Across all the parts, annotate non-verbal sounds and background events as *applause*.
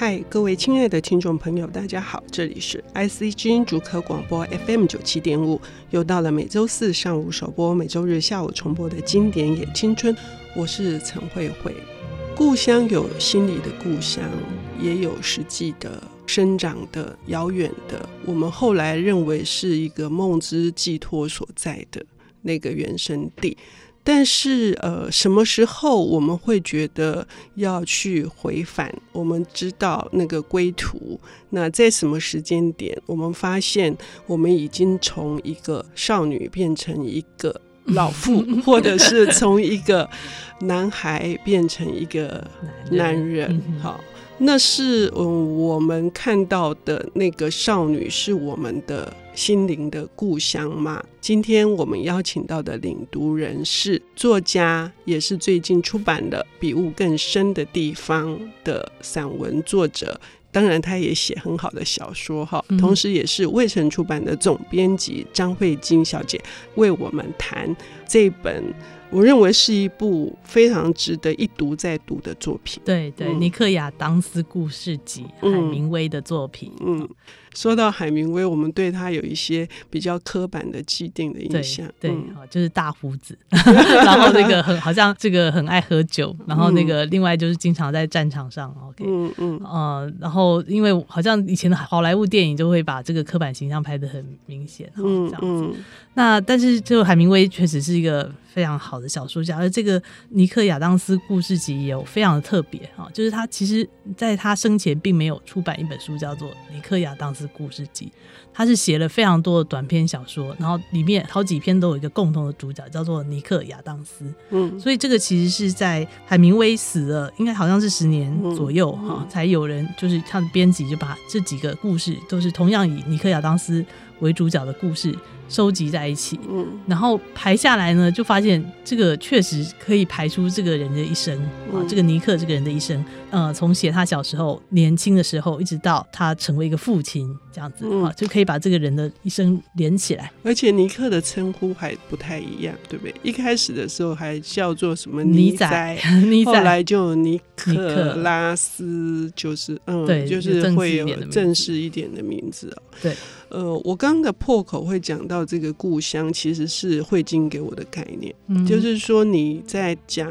嗨，各位亲爱的听众朋友，大家好，这里是 IC 之音竹科广播 FM 九七点五，又到了每周四上午首播、每周日下午重播的经典也青春，我是陈慧慧。故乡有心里的故乡，也有实际的生长的遥远的，我们后来认为是一个梦之寄托所在的那个原生地。但是，呃，什么时候我们会觉得要去回返？我们知道那个归途。那在什么时间点，我们发现我们已经从一个少女变成一个老妇，*laughs* 或者是从一个男孩变成一个男人。好。那是嗯，我们看到的那个少女是我们的心灵的故乡吗？今天我们邀请到的领读人是作家，也是最近出版的《比雾更深的地方》的散文作者。当然，他也写很好的小说哈，同时也是未城出版的总编辑张慧晶小姐为我们谈这本。我认为是一部非常值得一读再读的作品。对对，尼克亚当斯故事集，海明威的作品。嗯。嗯说到海明威，我们对他有一些比较刻板的既定的印象，对，就是大胡子，*laughs* 然后那个很好像这个很爱喝酒，然后那个另外就是经常在战场上，OK，嗯嗯，呃，然后因为好像以前的好莱坞电影就会把这个刻板形象拍的很明显，嗯，这样子。嗯。嗯、那但是就海明威确实是一个非常好的小说家，而这个尼克亚当斯故事集也有非常的特别啊，就是他其实在他生前并没有出版一本书叫做尼克亚当斯故事集，他是写了非常多的短篇小说，然后里面好几篇都有一个共同的主角，叫做尼克亚当斯。嗯，所以这个其实是在海明威死了，应该好像是十年左右哈、嗯嗯哦，才有人就是他的编辑就把这几个故事都是同样以尼克亚当斯为主角的故事。收集在一起，嗯，然后排下来呢，就发现这个确实可以排出这个人的一生啊，这个尼克这个人的一生，呃，从写他小时候、年轻的时候，一直到他成为一个父亲，这样子啊，就可以把这个人的一生连起来。而且尼克的称呼还不太一样，对不对？一开始的时候还叫做什么尼仔，尼仔，*laughs* 后来就尼克拉斯，就是嗯，对，就是会有正式一点的名字哦。对。呃，我刚刚的破口会讲到这个故乡，其实是慧晶给我的概念，嗯、就是说你在讲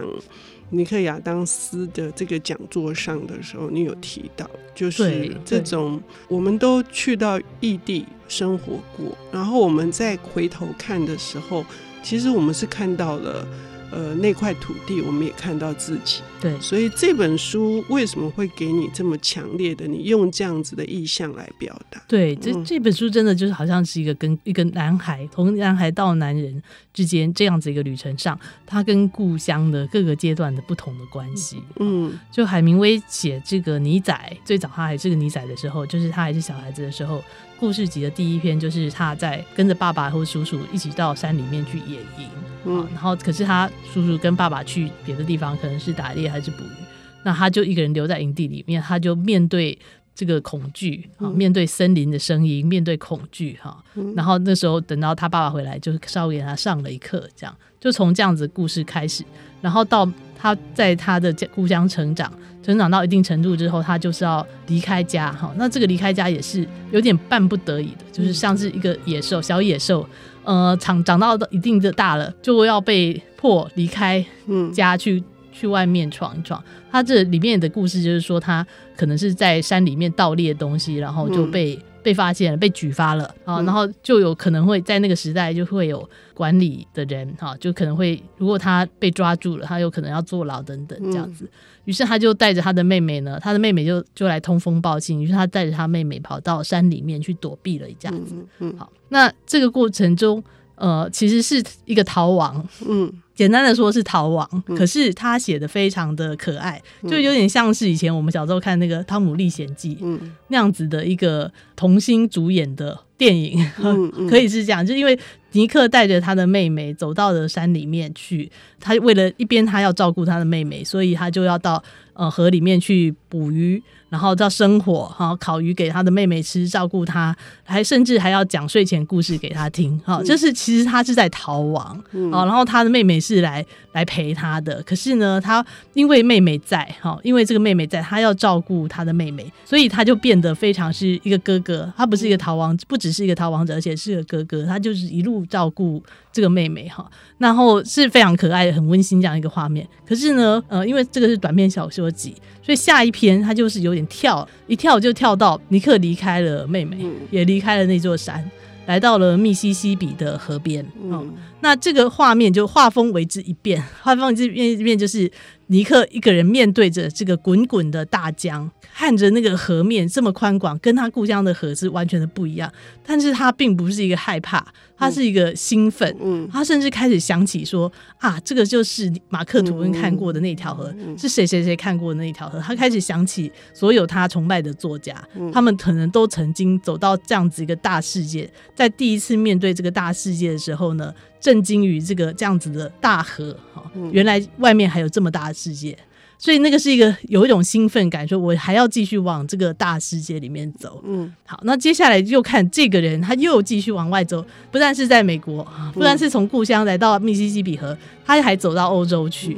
尼克亚当斯的这个讲座上的时候，你有提到，就是这种我们都去到异地生活过，然后我们再回头看的时候，其实我们是看到了。呃，那块土地，我们也看到自己。对，所以这本书为什么会给你这么强烈的？你用这样子的意象来表达？对，这这本书真的就是好像是一个跟一个男孩从男孩到男人之间这样子一个旅程上，他跟故乡的各个阶段的不同的关系。嗯，就海明威写这个尼仔，最早他还是个尼仔的时候，就是他还是小孩子的时候，故事集的第一篇就是他在跟着爸爸或叔叔一起到山里面去野营。嗯，然后可是他叔叔跟爸爸去别的地方，可能是打猎还是捕鱼，那他就一个人留在营地里面，他就面对这个恐惧啊，面对森林的声音，面对恐惧哈。然后那时候等到他爸爸回来，就稍微给他上了一课，这样就从这样子故事开始，然后到他在他的故乡成长，成长到一定程度之后，他就是要离开家哈。那这个离开家也是有点半不得已的，就是像是一个野兽，小野兽。呃，长长到一定的大了，就要被迫离开家去，嗯、去外面闯一闯。他这里面的故事就是说，他可能是在山里面盗猎东西，然后就被、嗯、被发现了，被举发了啊，然后就有可能会在那个时代就会有管理的人哈，就可能会如果他被抓住了，他有可能要坐牢等等这样子。嗯于是他就带着他的妹妹呢，他的妹妹就就来通风报信。于是他带着他妹妹跑到山里面去躲避了一下子。好，那这个过程中，呃，其实是一个逃亡。嗯，简单的说是逃亡。嗯、可是他写的非常的可爱，就有点像是以前我们小时候看那个《汤姆历险记》嗯那样子的一个童星主演的电影，嗯 *laughs* 嗯、可以是这样，就因为。尼克带着他的妹妹走到了山里面去，他为了一边他要照顾他的妹妹，所以他就要到呃河里面去捕鱼，然后到生火，然后烤鱼给他的妹妹吃，照顾他，还甚至还要讲睡前故事给他听，哈，就是其实他是在逃亡，啊，然后他的妹妹是来来陪他的。可是呢，他因为妹妹在，哈，因为这个妹妹在，他要照顾他的妹妹，所以他就变得非常是一个哥哥。他不是一个逃亡，不只是一个逃亡者，而且是个哥哥。他就是一路照顾这个妹妹，哈，然后是非常可爱的、很温馨这样一个画面。可是呢，呃，因为这个是短篇小说集，所以下一篇他就是有点跳，一跳就跳到尼克离开了妹妹，也离开了那座山。来到了密西西比的河边，嗯，那这个画面就画风为之一变，画风为之一变就是尼克一个人面对着这个滚滚的大江，看着那个河面这么宽广，跟他故乡的河是完全的不一样，但是他并不是一个害怕。他是一个兴奋，嗯，他甚至开始想起说啊，这个就是马克吐温看过的那条河，是谁谁谁看过的那条河。他开始想起所有他崇拜的作家，他们可能都曾经走到这样子一个大世界，在第一次面对这个大世界的时候呢，震惊于这个这样子的大河，哈，原来外面还有这么大的世界。所以那个是一个有一种兴奋感，说我还要继续往这个大世界里面走。嗯，好，那接下来就看这个人，他又继续往外走，不但是在美国，不但是从故乡来到密西西比河，他还走到欧洲去，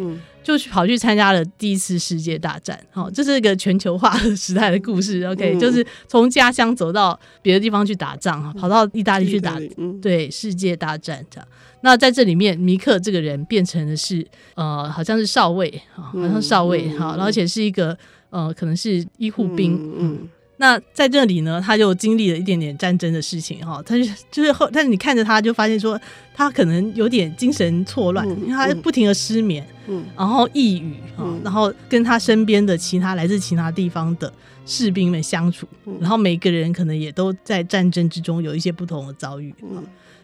就去跑去参加了第一次世界大战。好，这是一个全球化的时代的故事。OK，就是从家乡走到别的地方去打仗，跑到意大利去打，对，世界大战这样。那在这里面，尼克这个人变成的是呃，好像是少尉啊，好像少尉哈，而且是一个呃，可能是医护兵。嗯，嗯，那在这里呢，他就经历了一点点战争的事情哈，他就就是后，但是你看着他就发现说，他可能有点精神错乱，因为他不停的失眠，嗯，然后抑郁啊，然后跟他身边的其他来自其他地方的士兵们相处，然后每个人可能也都在战争之中有一些不同的遭遇。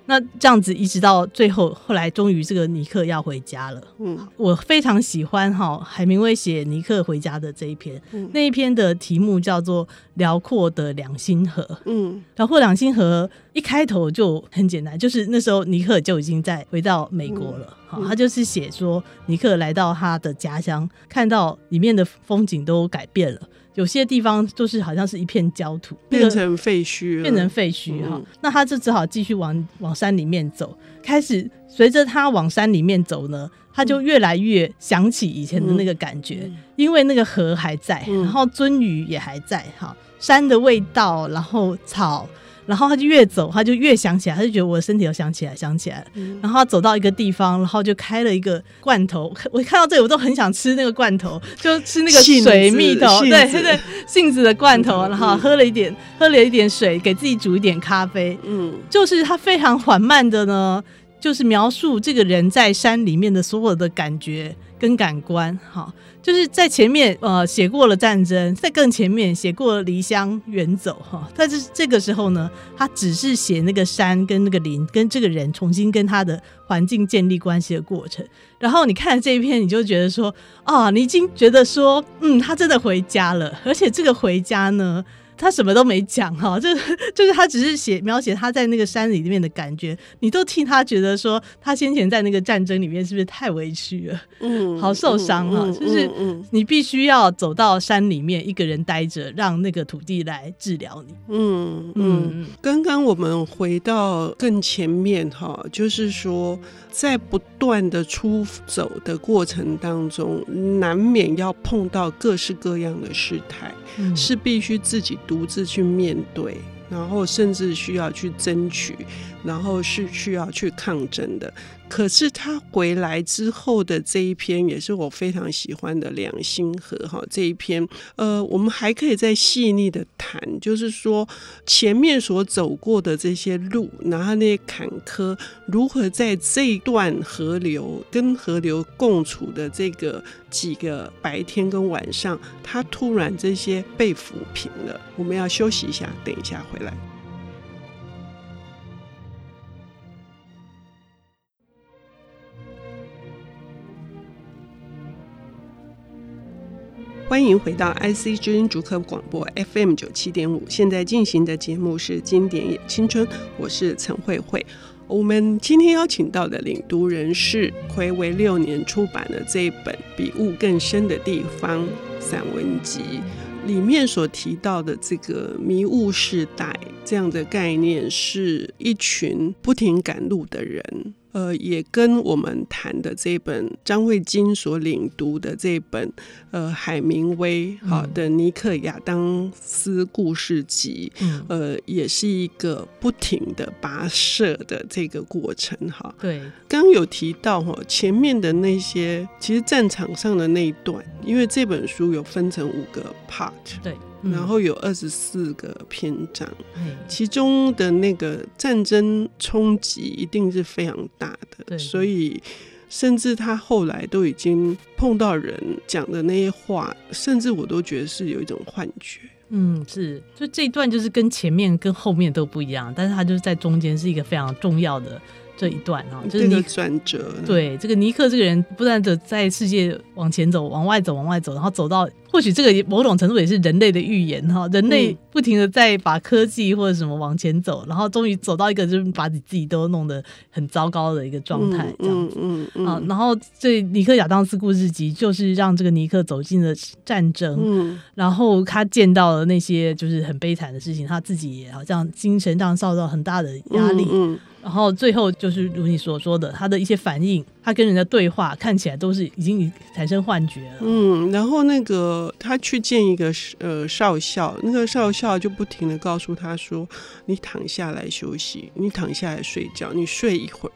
那这样子一直到最后，后来终于这个尼克要回家了。嗯，我非常喜欢哈海明威写尼克回家的这一篇。嗯，那一篇的题目叫做《辽阔的两心河》。嗯，辽阔两心河一开头就很简单，就是那时候尼克就已经在回到美国了。好，他就是写说尼克来到他的家乡，看到里面的风景都改变了。有些地方就是好像是一片焦土，变成废墟，变成废墟哈。嗯、那他就只好继续往往山里面走。开始随着他往山里面走呢，他就越来越想起以前的那个感觉，嗯、因为那个河还在，然后鳟鱼也还在，哈，山的味道，然后草。然后他就越走，他就越想起来，他就觉得我的身体又想起来，想起来了。嗯、然后他走到一个地方，然后就开了一个罐头。我看到这里，我都很想吃那个罐头，就吃那个水蜜桃，对对对，杏子的罐头。然后喝了一点，喝了一点水，给自己煮一点咖啡。嗯，就是他非常缓慢的呢，就是描述这个人在山里面的所有的感觉跟感官。哈。就是在前面，呃，写过了战争，在更前面写过离乡远走，哈。但是这个时候呢，他只是写那个山跟那个林，跟这个人重新跟他的环境建立关系的过程。然后你看这一篇，你就觉得说，啊，你已经觉得说，嗯，他真的回家了，而且这个回家呢。他什么都没讲哈，*laughs* 就是就是他只是写描写他在那个山里面的感觉，你都替他觉得说他先前在那个战争里面是不是太委屈了，嗯，好受伤哈，就是你必须要走到山里面一个人待着，让那个土地来治疗你，嗯嗯。刚刚我们回到更前面哈，就是说在不断的出走的过程当中，难免要碰到各式各样的事态。是必须自己独自去面对，然后甚至需要去争取，然后是需要去抗争的。可是他回来之后的这一篇也是我非常喜欢的两星河哈，这一篇呃，我们还可以再细腻的谈，就是说前面所走过的这些路，然后那些坎坷，如何在这一段河流跟河流共处的这个几个白天跟晚上，他突然这些被抚平了。我们要休息一下，等一下回来。欢迎回到 IC 之音竹科广播 FM 九七点五，现在进行的节目是《经典也青春》，我是陈慧慧。我们今天邀请到的领读人是暌违六年出版的这一本《比雾更深的地方》散文集，里面所提到的这个迷雾世代这样的概念，是一群不停赶路的人。呃，也跟我们谈的这本张慧晶所领读的这本呃海明威好的《尼克亚当斯故事集》，嗯，呃，也是一个不停的跋涉的这个过程哈。对，刚有提到哈，前面的那些其实战场上的那一段，因为这本书有分成五个 part，对。然后有二十四个篇章，嗯，其中的那个战争冲击一定是非常大的，所以甚至他后来都已经碰到人讲的那些话，甚至我都觉得是有一种幻觉。嗯，是，就这一段就是跟前面跟后面都不一样，但是他就是在中间是一个非常重要的。这一段啊，就是转折。对，这个尼克这个人不断的在世界往前走，往外走，往外走，然后走到或许这个某种程度也是人类的预言哈，人类不停的在把科技或者什么往前走，然后终于走到一个就是把你自己都弄得很糟糕的一个状态，这样子。嗯嗯啊，然后这尼克亚当斯故事集就是让这个尼克走进了战争，嗯，然后他见到了那些就是很悲惨的事情，他自己也好像精神上受到很大的压力，嗯。然后最后就是如你所说的，他的一些反应，他跟人家对话看起来都是已经产生幻觉了。嗯，然后那个他去见一个呃少校，那个少校就不停的告诉他说：“你躺下来休息，你躺下来睡觉，你睡一会儿。”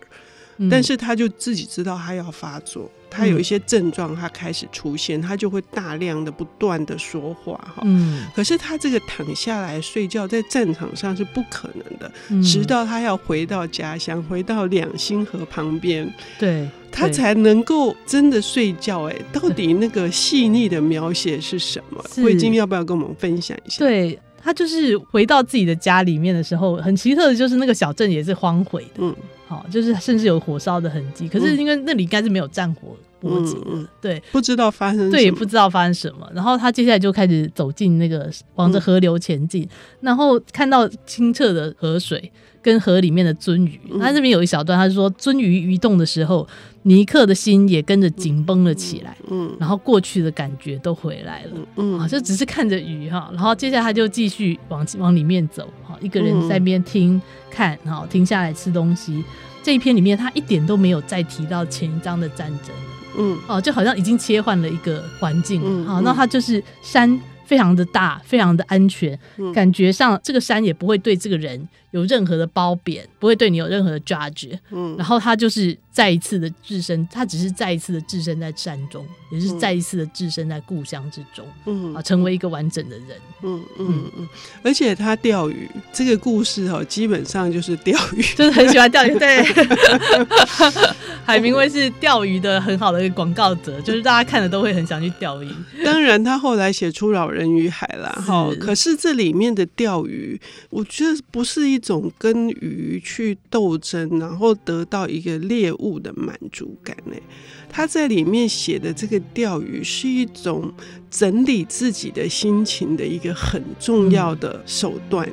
但是他就自己知道他要发作，他有一些症状，他开始出现，他就会大量的不断的说话哈。嗯。可是他这个躺下来睡觉在战场上是不可能的，直到他要回到家乡，回到两星河旁边，对，他才能够真的睡觉。哎，到底那个细腻的描写是什么？慧晶要不要跟我们分享一下？对，他就是回到自己的家里面的时候，很奇特的就是那个小镇也是荒毁的。嗯。好，就是甚至有火烧的痕迹，可是因为那里应该是没有战火波及，嗯、对，不知道发生什么，对，也不知道发生什么。然后他接下来就开始走进那个，往着河流前进，嗯、然后看到清澈的河水跟河里面的鳟鱼。他这边有一小段，他说鳟鱼移动的时候。尼克的心也跟着紧绷了起来，嗯，然后过去的感觉都回来了，嗯，啊，就只是看着鱼哈，然后接下来他就继续往往里面走，哈，一个人在那边听看，哈，停下来吃东西。这一篇里面他一点都没有再提到前一章的战争，嗯，哦，就好像已经切换了一个环境，嗯，好，那他就是山。非常的大，非常的安全，嗯、感觉上这个山也不会对这个人有任何的褒贬，不会对你有任何的 judge。嗯，然后他就是再一次的置身，他只是再一次的置身在山中，也是再一次的置身在故乡之中。嗯啊，成为一个完整的人。嗯嗯嗯，而且他钓鱼这个故事哦，基本上就是钓鱼，就是很喜欢钓鱼。对，*laughs* 海明威是钓鱼的很好的一个广告者，就是大家看了都会很想去钓鱼。当然，他后来写出老人。与海啦，哈！可是这里面的钓鱼，我觉得不是一种跟鱼去斗争，然后得到一个猎物的满足感呢。他在里面写的这个钓鱼，是一种整理自己的心情的一个很重要的手段。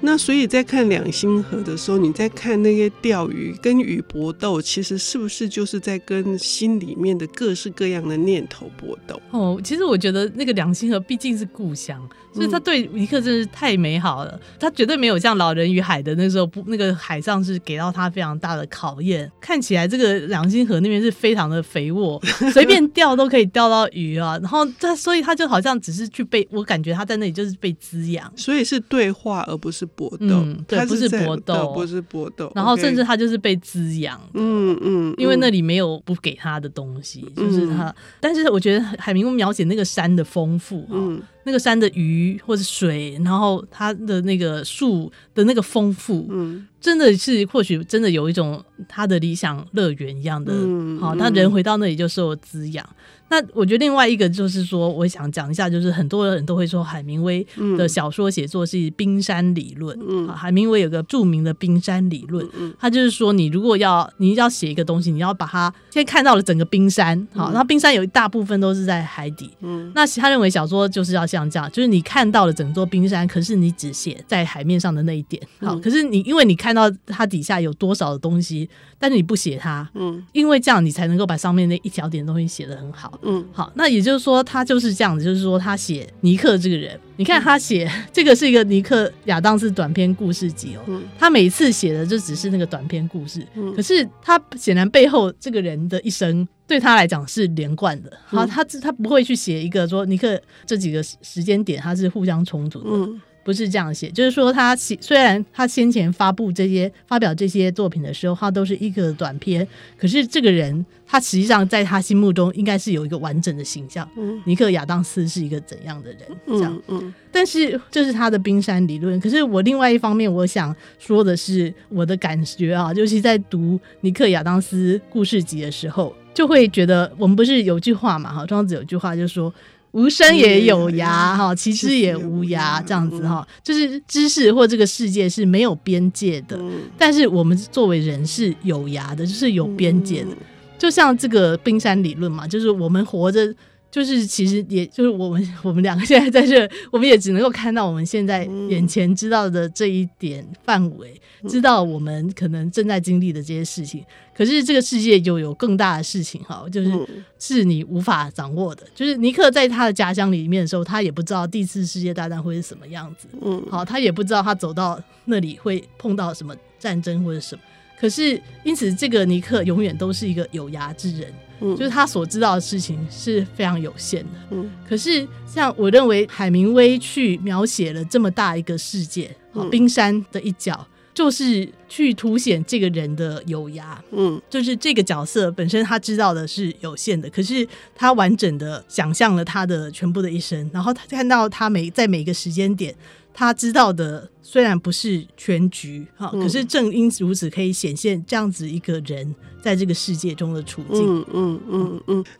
那所以在看两星河的时候，你在看那些钓鱼跟鱼搏斗，其实是不是就是在跟心里面的各式各样的念头搏斗？哦，其实我觉得那个两星河毕竟是故乡。所以他对尼克真是太美好了，他绝对没有像《老人与海》的那时候不，那个海上是给到他非常大的考验。看起来这个两星河那边是非常的肥沃，随便钓都可以钓到鱼啊。然后他，所以他就好像只是去被我感觉他在那里就是被滋养，所以是对话而不是搏斗。嗯，对，不是搏斗，不是搏斗。然后甚至他就是被滋养。嗯嗯，因为那里没有不给他的东西，就是他。但是我觉得海明威描写那个山的丰富啊。嗯那个山的鱼或者水，然后它的那个树的那个丰富，嗯，真的是或许真的有一种他的理想乐园一样的，嗯，好，他人回到那里就受滋养。那我觉得另外一个就是说，我想讲一下，就是很多人都会说海明威的小说写作是冰山理论。嗯，海明威有个著名的冰山理论，嗯，他就是说，你如果要你要写一个东西，你要把它先看到了整个冰山，好，然后冰山有一大部分都是在海底，嗯，那他认为小说就是要像。像这样，就是你看到了整座冰山，可是你只写在海面上的那一点。好，可是你因为你看到它底下有多少的东西，但是你不写它，嗯，因为这样你才能够把上面那一小点东西写得很好，嗯，好，那也就是说他就是这样子，就是说他写尼克这个人，你看他写这个是一个尼克亚当斯短篇故事集哦，嗯，他每次写的就只是那个短篇故事，嗯，可是他显然背后这个人的一生。对他来讲是连贯的，好，他他不会去写一个说尼克这几个时间点他是互相冲突的，嗯，不是这样写，就是说他写虽然他先前发布这些发表这些作品的时候，他都是一个短篇，可是这个人他实际上在他心目中应该是有一个完整的形象，嗯，尼克亚当斯是一个怎样的人，这样，嗯，嗯，但是这是他的冰山理论，可是我另外一方面我想说的是我的感觉啊，尤其在读尼克亚当斯故事集的时候。就会觉得我们不是有句话嘛哈，庄子有句话就是说无声也有涯哈，其实也无涯。这样子哈，就是知识或这个世界是没有边界的，但是我们作为人是有涯的，就是有边界的，就像这个冰山理论嘛，就是我们活着。就是其实也就是我们我们两个现在在这，我们也只能够看到我们现在眼前知道的这一点范围，嗯、知道我们可能正在经历的这些事情。可是这个世界就有更大的事情哈，就是是你无法掌握的。就是尼克在他的家乡里面的时候，他也不知道第四世界大战会是什么样子，嗯，好，他也不知道他走到那里会碰到什么战争或者什么。可是因此，这个尼克永远都是一个有涯之人。嗯，就是他所知道的事情是非常有限的。嗯，可是像我认为海明威去描写了这么大一个世界，嗯，冰山的一角，就是去凸显这个人的有涯。嗯，就是这个角色本身他知道的是有限的，可是他完整的想象了他的全部的一生，然后他看到他每在每个时间点。他知道的虽然不是全局，哈，可是正因如此，可以显现这样子一个人在这个世界中的处境。嗯嗯嗯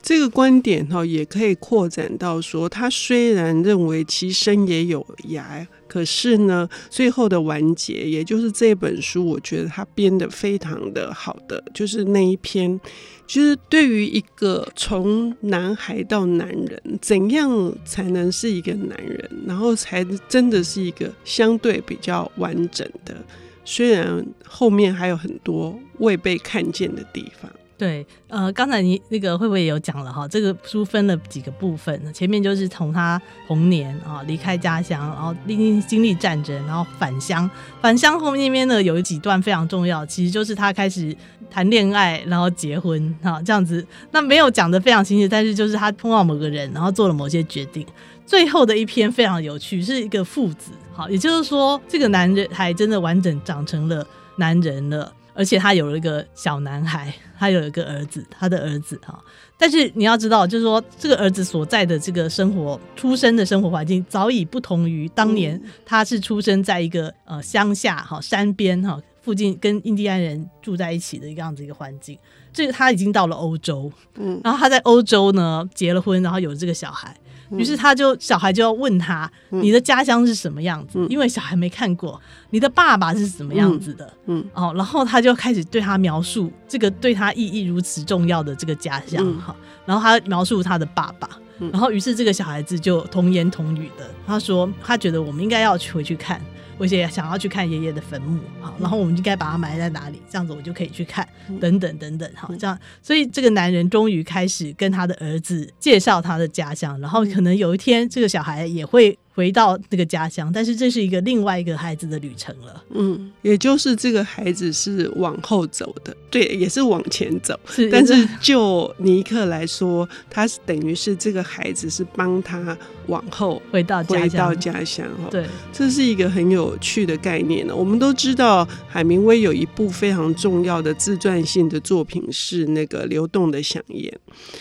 这个观点哈，也可以扩展到说，他虽然认为其身也有涯，可是呢，最后的完结，也就是这本书，我觉得他编得非常的好的，就是那一篇。就是对于一个从男孩到男人，怎样才能是一个男人，然后才真的是一个相对比较完整的，虽然后面还有很多未被看见的地方。对，呃，刚才你那个会不会也有讲了哈？这个书分了几个部分，前面就是从他童年啊离开家乡，然后历经经历战争，然后返乡。返乡后面呢有几段非常重要，其实就是他开始谈恋爱，然后结婚哈，这样子。那没有讲得非常清楚，但是就是他碰到某个人，然后做了某些决定。最后的一篇非常有趣，是一个父子，好，也就是说这个男人还真的完整长成了男人了。而且他有了一个小男孩，他有一个儿子，他的儿子哈。但是你要知道，就是说这个儿子所在的这个生活、出生的生活环境，早已不同于当年他是出生在一个呃乡下哈山边哈附近跟印第安人住在一起的一个样子一个环境。这个他已经到了欧洲，嗯，然后他在欧洲呢结了婚，然后有了这个小孩。于是他就小孩就要问他，你的家乡是什么样子？因为小孩没看过，你的爸爸是什么样子的？嗯，哦，然后他就开始对他描述这个对他意义如此重要的这个家乡哈。然后他描述他的爸爸，然后于是这个小孩子就童言童语的，他说他觉得我们应该要去回去看。我也想要去看爷爷的坟墓，好，然后我们应该把它埋在哪里？这样子我就可以去看，等等等等，好，这样，所以这个男人终于开始跟他的儿子介绍他的家乡，然后可能有一天这个小孩也会。回到那个家乡，但是这是一个另外一个孩子的旅程了。嗯，也就是这个孩子是往后走的，对，也是往前走。是，但是就尼克来说，他是等于是这个孩子是帮他往后回到回到家乡。哈，对，这是一个很有趣的概念呢。我们都知道，海明威有一部非常重要的自传性的作品是那个《流动的响宴》。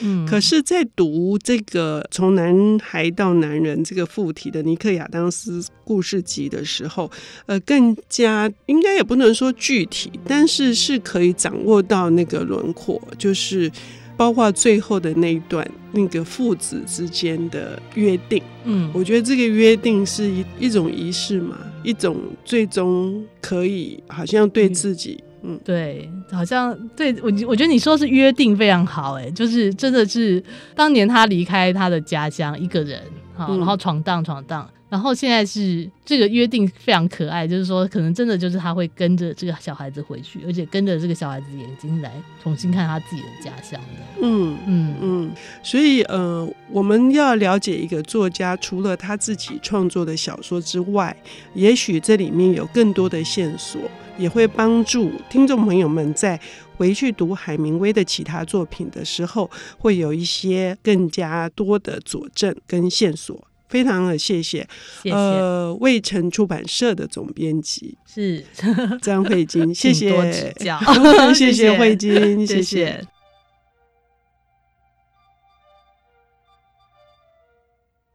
嗯，可是，在读这个从男孩到男人这个附体的。尼克亚当斯故事集的时候，呃，更加应该也不能说具体，但是是可以掌握到那个轮廓，就是包括最后的那一段，那个父子之间的约定。嗯，我觉得这个约定是一一种仪式嘛，一种最终可以好像对自己。嗯，对，好像对我，我觉得你说是约定非常好，哎，就是真的是当年他离开他的家乡，一个人，好，然后闯荡闯荡。然后现在是这个约定非常可爱，就是说可能真的就是他会跟着这个小孩子回去，而且跟着这个小孩子眼睛来重新看他自己的家乡的。嗯嗯嗯。所以呃，我们要了解一个作家，除了他自己创作的小说之外，也许这里面有更多的线索，也会帮助听众朋友们在回去读海明威的其他作品的时候，会有一些更加多的佐证跟线索。非常的谢谢，谢谢。呃，卫城出版社的总编辑。是。*laughs* 张慧晶，谢谢。多指教，*laughs* 谢谢 *laughs* 慧晶，谢谢。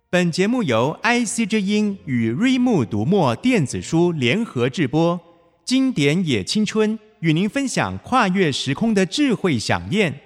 本节目由 IC 之音与瑞木读墨电子书联合制播，经典也青春与您分享跨越时空的智慧饗宴。